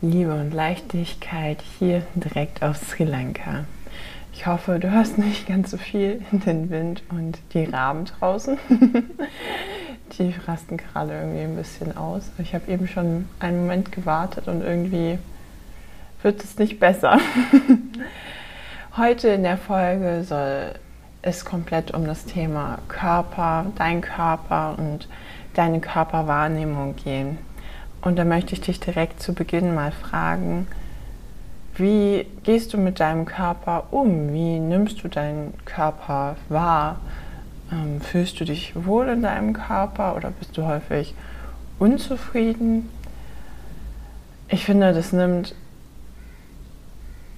Liebe und Leichtigkeit hier direkt aus Sri Lanka. Ich hoffe, du hörst nicht ganz so viel in den Wind und die Raben draußen. die rasten gerade irgendwie ein bisschen aus. Ich habe eben schon einen Moment gewartet und irgendwie wird es nicht besser. Heute in der Folge soll es komplett um das Thema Körper, dein Körper und deine Körperwahrnehmung gehen. Und da möchte ich dich direkt zu Beginn mal fragen, wie gehst du mit deinem Körper um? Wie nimmst du deinen Körper wahr? Ähm, fühlst du dich wohl in deinem Körper oder bist du häufig unzufrieden? Ich finde, das nimmt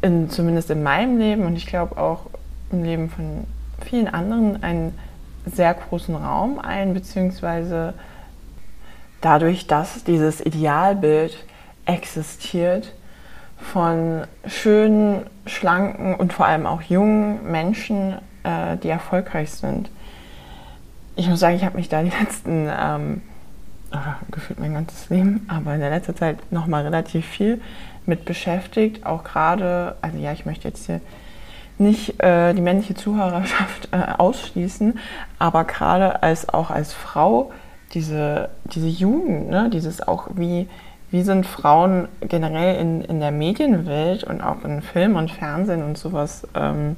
in, zumindest in meinem Leben und ich glaube auch im Leben von vielen anderen einen sehr großen Raum ein, beziehungsweise dadurch, dass dieses Idealbild existiert von schönen, schlanken und vor allem auch jungen Menschen, äh, die erfolgreich sind. Ich muss sagen, ich habe mich da die letzten, ähm, gefühlt mein ganzes Leben, aber in der letzten Zeit nochmal relativ viel mit beschäftigt. Auch gerade, also ja, ich möchte jetzt hier nicht äh, die männliche Zuhörerschaft äh, ausschließen, aber gerade als auch als Frau diese, diese Jugend, ne? dieses auch, wie, wie sind Frauen generell in, in der Medienwelt und auch in Film und Fernsehen und sowas ähm,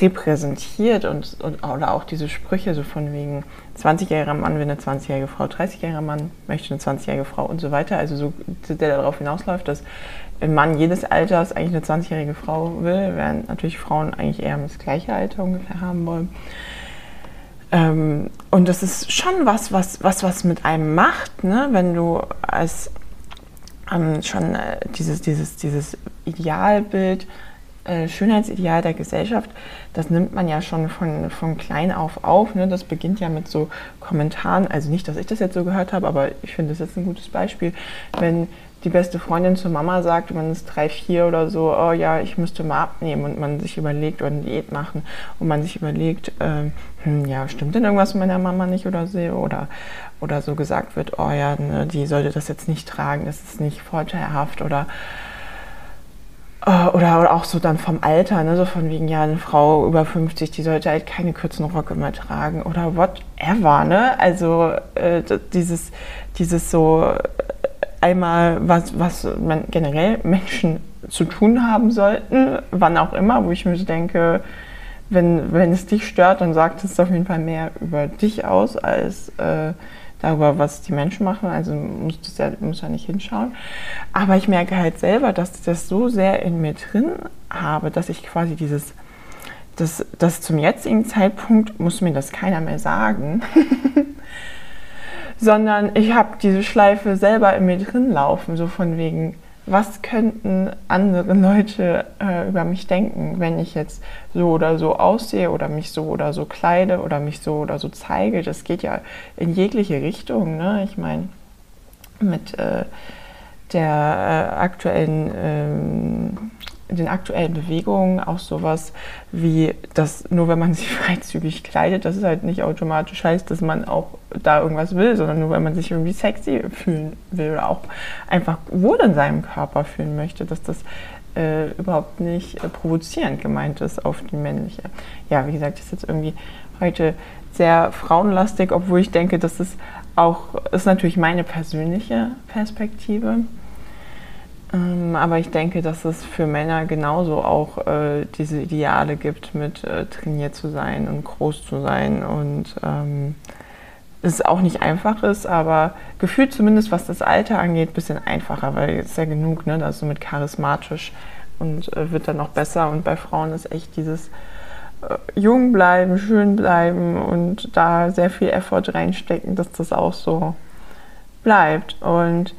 repräsentiert und, und oder auch diese Sprüche so von wegen 20-jähriger Mann will eine 20-jährige Frau, 30-jähriger Mann möchte eine 20-jährige Frau und so weiter. Also so der darauf hinausläuft, dass ein Mann jedes Alters eigentlich eine 20-jährige Frau will, während natürlich Frauen eigentlich eher das gleiche Alter ungefähr haben wollen. Ähm, und das ist schon was, was, was, was mit einem macht, ne? wenn du als ähm, schon äh, dieses, dieses, dieses Idealbild, äh, Schönheitsideal der Gesellschaft, das nimmt man ja schon von, von klein auf auf. Ne? Das beginnt ja mit so Kommentaren, also nicht, dass ich das jetzt so gehört habe, aber ich finde das jetzt ein gutes Beispiel, wenn die beste Freundin zur Mama sagt, man ist drei, vier oder so, oh ja, ich müsste mal abnehmen und man sich überlegt oder eine Diät machen und man sich überlegt, ähm, hm, ja, stimmt denn irgendwas mit meiner Mama nicht oder so oder, oder so gesagt wird, oh ja, ne, die sollte das jetzt nicht tragen, das ist nicht vorteilhaft oder äh, oder, oder auch so dann vom Alter, ne, so von wegen, ja, eine Frau über 50, die sollte halt keine kurzen Röcke mehr tragen oder whatever, ne? Also äh, dieses, dieses so einmal, was, was man generell Menschen zu tun haben sollten, wann auch immer, wo ich mir so denke, wenn, wenn es dich stört, dann sagt es auf jeden Fall mehr über dich aus, als äh, darüber, was die Menschen machen. Also musst du ja, musst ja nicht hinschauen. Aber ich merke halt selber, dass ich das so sehr in mir drin habe, dass ich quasi dieses, das, das zum jetzigen Zeitpunkt muss mir das keiner mehr sagen. sondern ich habe diese Schleife selber in mir drin laufen, so von wegen, was könnten andere Leute äh, über mich denken, wenn ich jetzt so oder so aussehe oder mich so oder so kleide oder mich so oder so zeige. Das geht ja in jegliche Richtung. Ne? Ich meine, mit äh, der äh, aktuellen ähm, den aktuellen Bewegungen auch sowas wie, dass nur wenn man sich freizügig kleidet, das ist halt nicht automatisch heißt, dass man auch da irgendwas will, sondern nur wenn man sich irgendwie sexy fühlen will oder auch einfach wohl in seinem Körper fühlen möchte, dass das äh, überhaupt nicht äh, provozierend gemeint ist auf die männliche. Ja, wie gesagt, das ist jetzt irgendwie heute sehr frauenlastig, obwohl ich denke, dass es auch ist natürlich meine persönliche Perspektive. Ähm, aber ich denke, dass es für Männer genauso auch äh, diese Ideale gibt, mit äh, trainiert zu sein und groß zu sein. Und ähm, es auch nicht einfach ist, aber gefühlt zumindest, was das Alter angeht, ein bisschen einfacher, weil jetzt ja genug, ne, also mit charismatisch und äh, wird dann noch besser. Und bei Frauen ist echt dieses äh, jung bleiben, schön bleiben und da sehr viel Effort reinstecken, dass das auch so bleibt. Und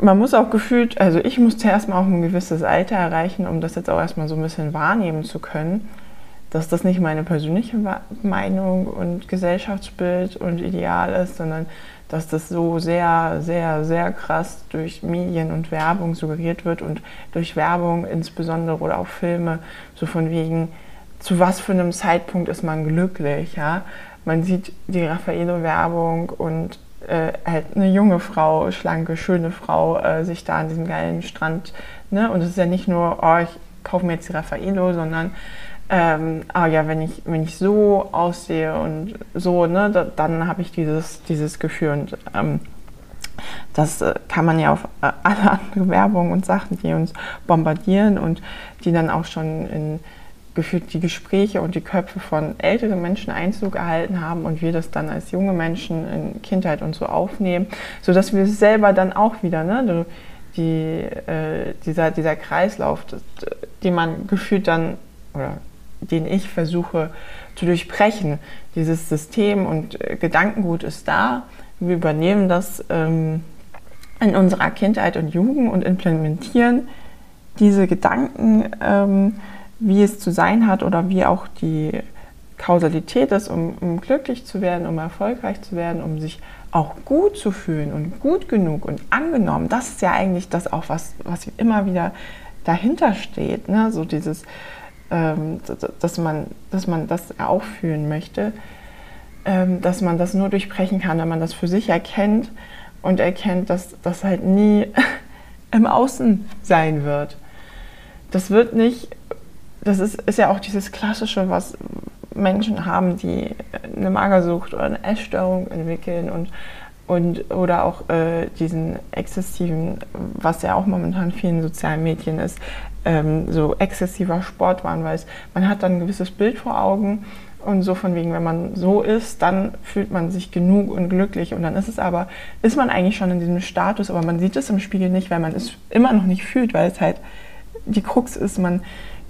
man muss auch gefühlt, also ich musste erstmal auch ein gewisses Alter erreichen, um das jetzt auch erstmal so ein bisschen wahrnehmen zu können, dass das nicht meine persönliche Meinung und Gesellschaftsbild und Ideal ist, sondern dass das so sehr, sehr, sehr krass durch Medien und Werbung suggeriert wird und durch Werbung insbesondere oder auch Filme, so von wegen, zu was für einem Zeitpunkt ist man glücklich, ja. Man sieht die Raffaello-Werbung und äh, halt eine junge Frau, schlanke, schöne Frau, äh, sich da an diesem geilen Strand, ne? Und es ist ja nicht nur, oh, ich kaufe mir jetzt die Raffaello, sondern ähm, ah ja, wenn ich, wenn ich so aussehe und so, ne, da, dann habe ich dieses, dieses Gefühl und ähm, das äh, kann man ja auf äh, alle andere Werbung und Sachen, die uns bombardieren und die dann auch schon in die Gespräche und die Köpfe von älteren Menschen Einzug erhalten haben und wir das dann als junge Menschen in Kindheit und so aufnehmen, sodass wir es selber dann auch wieder, ne, die, äh, dieser, dieser Kreislauf, den man gefühlt dann, oder den ich versuche zu durchbrechen, dieses System und äh, Gedankengut ist da, wir übernehmen das ähm, in unserer Kindheit und Jugend und implementieren diese Gedanken ähm, wie es zu sein hat oder wie auch die Kausalität ist, um, um, glücklich zu werden, um erfolgreich zu werden, um sich auch gut zu fühlen und gut genug und angenommen. Das ist ja eigentlich das auch, was, was immer wieder dahinter steht. Ne? So dieses, ähm, dass, man, dass man das auch fühlen möchte, ähm, dass man das nur durchbrechen kann, wenn man das für sich erkennt und erkennt, dass das halt nie im Außen sein wird. Das wird nicht das ist, ist ja auch dieses Klassische, was Menschen haben, die eine Magersucht oder eine Essstörung entwickeln und, und oder auch äh, diesen exzessiven, was ja auch momentan vielen sozialen Medien ist, ähm, so exzessiver Sportwahn, weil man hat dann ein gewisses Bild vor Augen und so von wegen, wenn man so ist, dann fühlt man sich genug und glücklich. Und dann ist es aber, ist man eigentlich schon in diesem Status, aber man sieht es im Spiegel nicht, weil man es immer noch nicht fühlt, weil es halt die Krux ist, man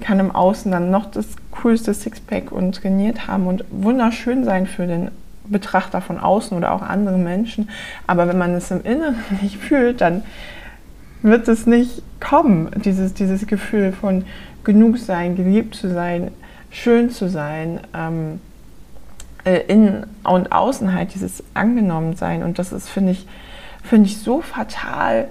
kann im Außen dann noch das coolste Sixpack und trainiert haben und wunderschön sein für den Betrachter von außen oder auch andere Menschen. Aber wenn man es im Inneren nicht fühlt, dann wird es nicht kommen, dieses, dieses Gefühl von genug sein, geliebt zu sein, schön zu sein, ähm, äh, innen und außen halt dieses angenommen sein. Und das ist, finde ich, finde ich so fatal,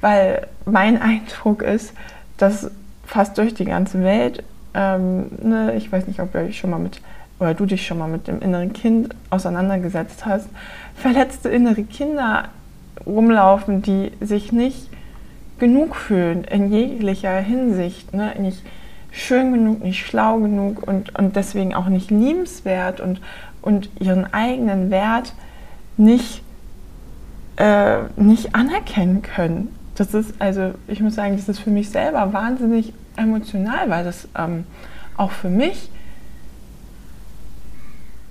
weil mein Eindruck ist, dass fast durch die ganze Welt. Ähm, ne, ich weiß nicht, ob ihr euch schon mal mit oder du dich schon mal mit dem inneren Kind auseinandergesetzt hast. Verletzte innere Kinder rumlaufen, die sich nicht genug fühlen in jeglicher Hinsicht, ne? nicht schön genug, nicht schlau genug und, und deswegen auch nicht liebenswert und, und ihren eigenen Wert nicht, äh, nicht anerkennen können das ist, also ich muss sagen, das ist für mich selber wahnsinnig emotional, weil das ähm, auch für mich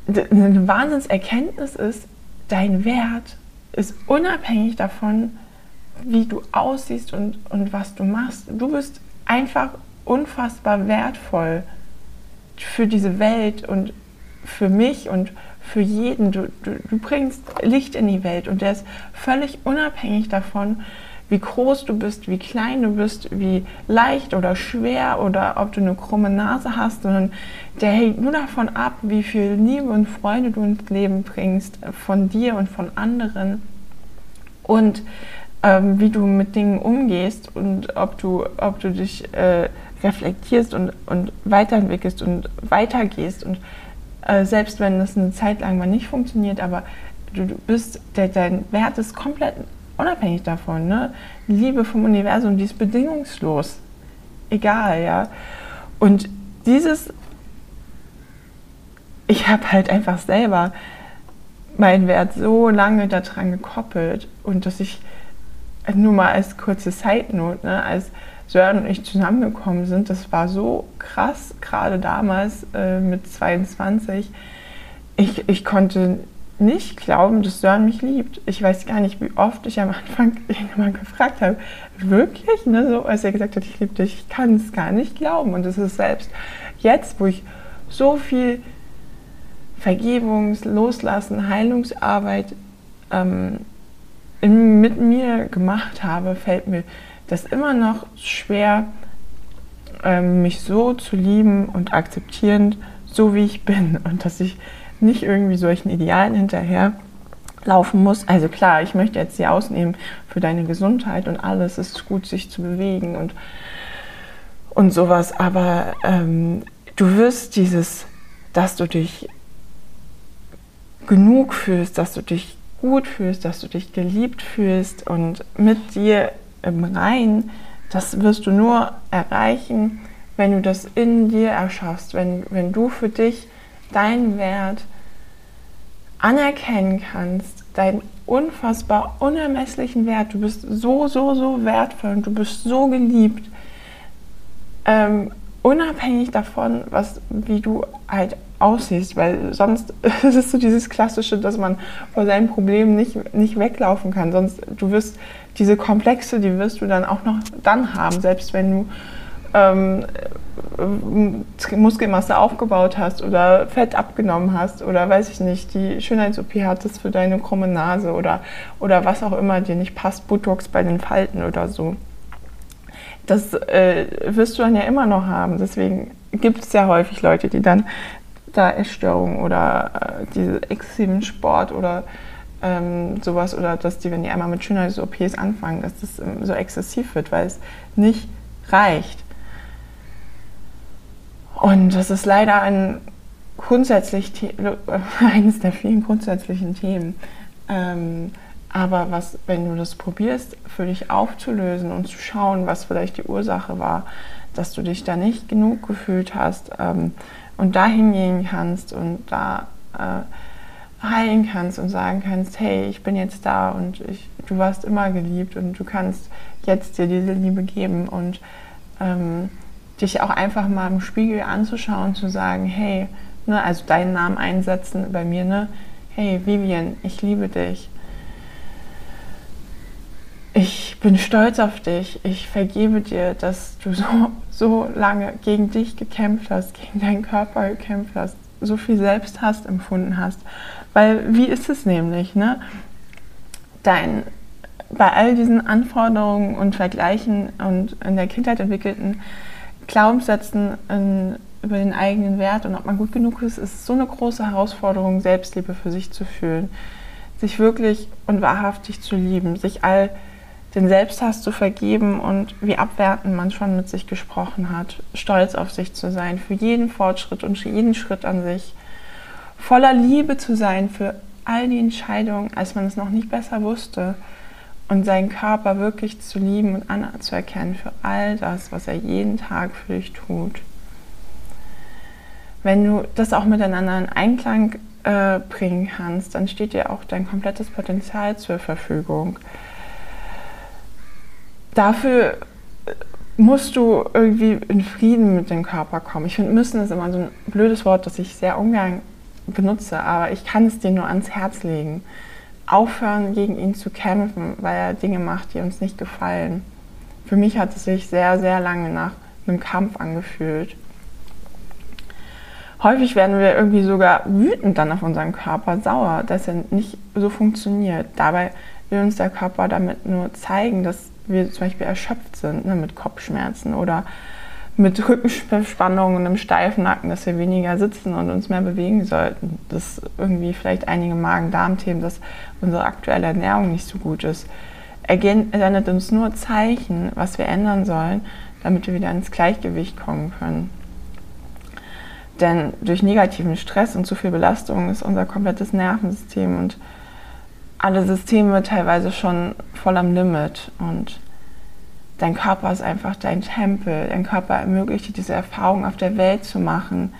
eine Wahnsinnserkenntnis ist, dein Wert ist unabhängig davon, wie du aussiehst und, und was du machst. Du bist einfach unfassbar wertvoll für diese Welt und für mich und für jeden. Du, du, du bringst Licht in die Welt und der ist völlig unabhängig davon, wie groß du bist, wie klein du bist, wie leicht oder schwer oder ob du eine krumme Nase hast, sondern der hängt nur davon ab, wie viel Liebe und Freude du ins Leben bringst, von dir und von anderen und ähm, wie du mit Dingen umgehst und ob du, ob du dich äh, reflektierst und, und weiterentwickelst und weitergehst und äh, selbst wenn das eine Zeit lang mal nicht funktioniert, aber du, du bist, der, dein Wert ist komplett unabhängig davon. Ne? Liebe vom Universum, die ist bedingungslos. Egal, ja. Und dieses, ich habe halt einfach selber meinen Wert so lange daran gekoppelt und dass ich nur mal als kurze Side-Note, ne, als Sören und ich zusammengekommen sind, das war so krass, gerade damals äh, mit 22. Ich, ich konnte nicht glauben, dass Sören mich liebt. Ich weiß gar nicht, wie oft ich am Anfang irgendwann gefragt habe, wirklich, ne, so als er gesagt hat, ich liebe dich, ich kann es gar nicht glauben. Und es ist selbst jetzt, wo ich so viel Vergebungs-, Loslassen, Heilungsarbeit ähm, in, mit mir gemacht habe, fällt mir das immer noch schwer, ähm, mich so zu lieben und akzeptierend, so wie ich bin. Und dass ich nicht irgendwie solchen Idealen hinterher laufen muss. Also klar, ich möchte jetzt sie ausnehmen für deine Gesundheit und alles. Es ist gut, sich zu bewegen und, und sowas. Aber ähm, du wirst dieses, dass du dich genug fühlst, dass du dich gut fühlst, dass du dich geliebt fühlst und mit dir im Rein, das wirst du nur erreichen, wenn du das in dir erschaffst, wenn, wenn du für dich deinen Wert anerkennen kannst, deinen unfassbar unermesslichen Wert. Du bist so, so, so wertvoll und du bist so geliebt. Ähm, unabhängig davon, was, wie du halt aussiehst, weil sonst ist es so dieses Klassische, dass man vor seinen Problemen nicht, nicht weglaufen kann. Sonst, du wirst diese Komplexe, die wirst du dann auch noch dann haben, selbst wenn du ähm, Muskelmasse aufgebaut hast oder Fett abgenommen hast oder weiß ich nicht, die Schönheits-OP hattest für deine krumme Nase oder, oder was auch immer dir nicht passt, Botox bei den Falten oder so. Das äh, wirst du dann ja immer noch haben. Deswegen gibt es ja häufig Leute, die dann da Essstörungen oder äh, diese extremen Sport oder ähm, sowas oder dass die, wenn die einmal mit Schönheits-OPs anfangen, dass das ähm, so exzessiv wird, weil es nicht reicht. Und das ist leider ein grundsätzlich eines der vielen grundsätzlichen Themen. Ähm, aber was, wenn du das probierst, für dich aufzulösen und zu schauen, was vielleicht die Ursache war, dass du dich da nicht genug gefühlt hast ähm, und da hingehen kannst und da äh, heilen kannst und sagen kannst, hey, ich bin jetzt da und ich, du warst immer geliebt und du kannst jetzt dir diese Liebe geben und ähm, dich auch einfach mal im Spiegel anzuschauen, zu sagen, hey, ne, also deinen Namen einsetzen bei mir, ne, hey Vivian, ich liebe dich. Ich bin stolz auf dich. Ich vergebe dir, dass du so, so lange gegen dich gekämpft hast, gegen deinen Körper gekämpft hast, so viel Selbsthass empfunden hast. Weil wie ist es nämlich, ne? Dein, bei all diesen Anforderungen und Vergleichen und in der Kindheit entwickelten Glaubenssätzen in, über den eigenen Wert und ob man gut genug ist, ist so eine große Herausforderung, Selbstliebe für sich zu fühlen. Sich wirklich und wahrhaftig zu lieben, sich all den Selbsthass zu vergeben und wie abwertend man schon mit sich gesprochen hat, stolz auf sich zu sein, für jeden Fortschritt und für jeden Schritt an sich, voller Liebe zu sein für all die Entscheidungen, als man es noch nicht besser wusste und seinen Körper wirklich zu lieben und anzuerkennen für all das, was er jeden Tag für dich tut. Wenn du das auch miteinander in Einklang äh, bringen kannst, dann steht dir auch dein komplettes Potenzial zur Verfügung. Dafür äh, musst du irgendwie in Frieden mit dem Körper kommen. Ich finde, müssen ist immer so ein blödes Wort, das ich sehr ungern benutze, aber ich kann es dir nur ans Herz legen aufhören, gegen ihn zu kämpfen, weil er Dinge macht, die uns nicht gefallen. Für mich hat es sich sehr, sehr lange nach einem Kampf angefühlt. Häufig werden wir irgendwie sogar wütend dann auf unseren Körper, sauer, dass er nicht so funktioniert. Dabei will uns der Körper damit nur zeigen, dass wir zum Beispiel erschöpft sind ne, mit Kopfschmerzen oder mit Rückenspannung und einem steifen Nacken, dass wir weniger sitzen und uns mehr bewegen sollten. Dass irgendwie vielleicht einige Magen-Darm-Themen, dass unsere aktuelle Ernährung nicht so gut ist. Er sendet uns nur Zeichen, was wir ändern sollen, damit wir wieder ins Gleichgewicht kommen können. Denn durch negativen Stress und zu viel Belastung ist unser komplettes Nervensystem und alle Systeme teilweise schon voll am Limit. Und Dein Körper ist einfach dein Tempel. Dein Körper ermöglicht dir diese Erfahrung auf der Welt zu machen.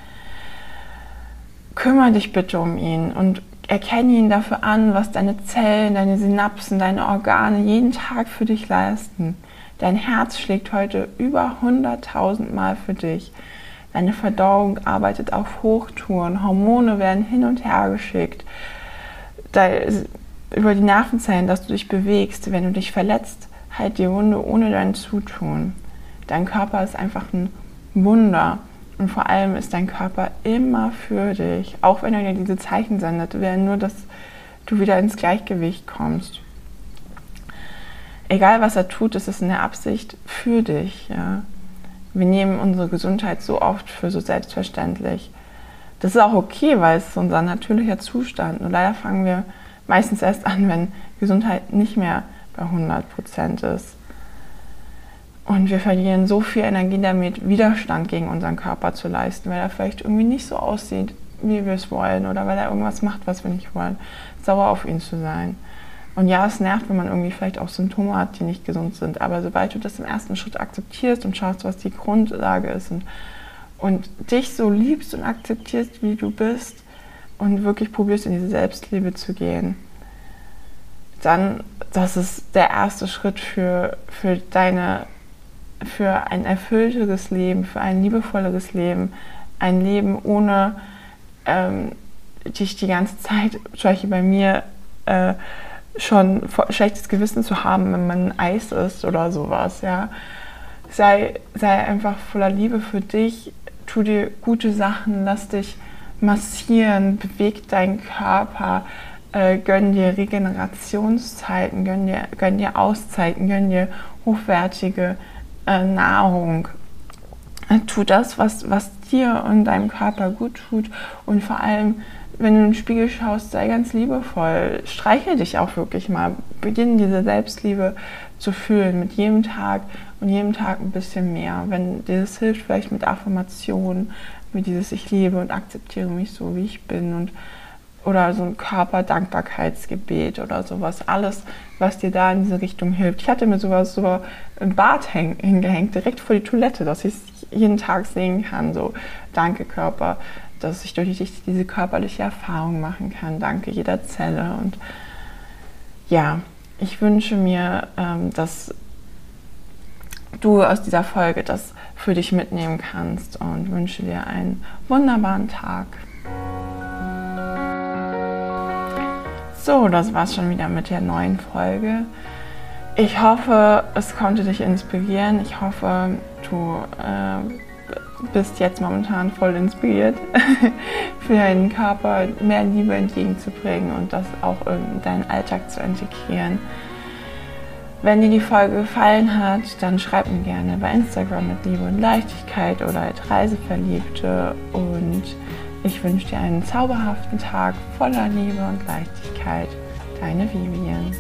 Kümmere dich bitte um ihn und erkenne ihn dafür an, was deine Zellen, deine Synapsen, deine Organe jeden Tag für dich leisten. Dein Herz schlägt heute über 100.000 Mal für dich. Deine Verdauung arbeitet auf Hochtouren, Hormone werden hin und her geschickt. Da, über die Nervenzellen, dass du dich bewegst, wenn du dich verletzt, halt die Wunde ohne dein Zutun. Dein Körper ist einfach ein Wunder. Und vor allem ist dein Körper immer für dich, auch wenn er dir diese Zeichen sendet, wäre nur, dass du wieder ins Gleichgewicht kommst. Egal was er tut, ist es in der Absicht für dich. Ja. Wir nehmen unsere Gesundheit so oft für so selbstverständlich. Das ist auch okay, weil es ist unser natürlicher Zustand. Und leider fangen wir meistens erst an, wenn Gesundheit nicht mehr bei 100 Prozent ist. Und wir verlieren so viel Energie damit, Widerstand gegen unseren Körper zu leisten, weil er vielleicht irgendwie nicht so aussieht, wie wir es wollen oder weil er irgendwas macht, was wir nicht wollen. Sauer auf ihn zu sein. Und ja, es nervt, wenn man irgendwie vielleicht auch Symptome hat, die nicht gesund sind. Aber sobald du das im ersten Schritt akzeptierst und schaust, was die Grundlage ist und, und dich so liebst und akzeptierst, wie du bist und wirklich probierst, in diese Selbstliebe zu gehen, dann, das ist der erste Schritt für, für deine für ein erfüllteres Leben, für ein liebevolleres Leben, ein Leben ohne ähm, dich die ganze Zeit, zum Beispiel bei mir, äh, schon schlechtes Gewissen zu haben, wenn man Eis isst oder sowas, ja. Sei, sei einfach voller Liebe für dich, tu dir gute Sachen, lass dich massieren, beweg deinen Körper, äh, gönn dir Regenerationszeiten, gönn dir, gönn dir Auszeiten, gönn dir hochwertige äh, Nahrung. Tu das, was, was dir und deinem Körper gut tut und vor allem, wenn du den Spiegel schaust, sei ganz liebevoll. Streichel dich auch wirklich mal. Beginn diese Selbstliebe zu fühlen mit jedem Tag und jedem Tag ein bisschen mehr. Wenn dir das hilft, vielleicht mit Affirmationen, mit dieses Ich liebe und akzeptiere mich so, wie ich bin und oder so ein Körperdankbarkeitsgebet oder sowas. Alles, was dir da in diese Richtung hilft. Ich hatte mir sowas so im Bad hingehängt, direkt vor die Toilette, dass ich es jeden Tag sehen kann. So, danke Körper, dass ich durch dich diese körperliche Erfahrung machen kann. Danke jeder Zelle. Und ja, ich wünsche mir, ähm, dass du aus dieser Folge das für dich mitnehmen kannst und wünsche dir einen wunderbaren Tag. So, das war's schon wieder mit der neuen Folge. Ich hoffe, es konnte dich inspirieren. Ich hoffe, du äh, bist jetzt momentan voll inspiriert, für deinen Körper mehr Liebe entgegenzubringen und das auch in deinen Alltag zu integrieren. Wenn dir die Folge gefallen hat, dann schreib mir gerne bei Instagram mit Liebe und Leichtigkeit oder als Reiseverliebte und ich wünsche dir einen zauberhaften Tag voller Liebe und Leichtigkeit. Deine Vivian.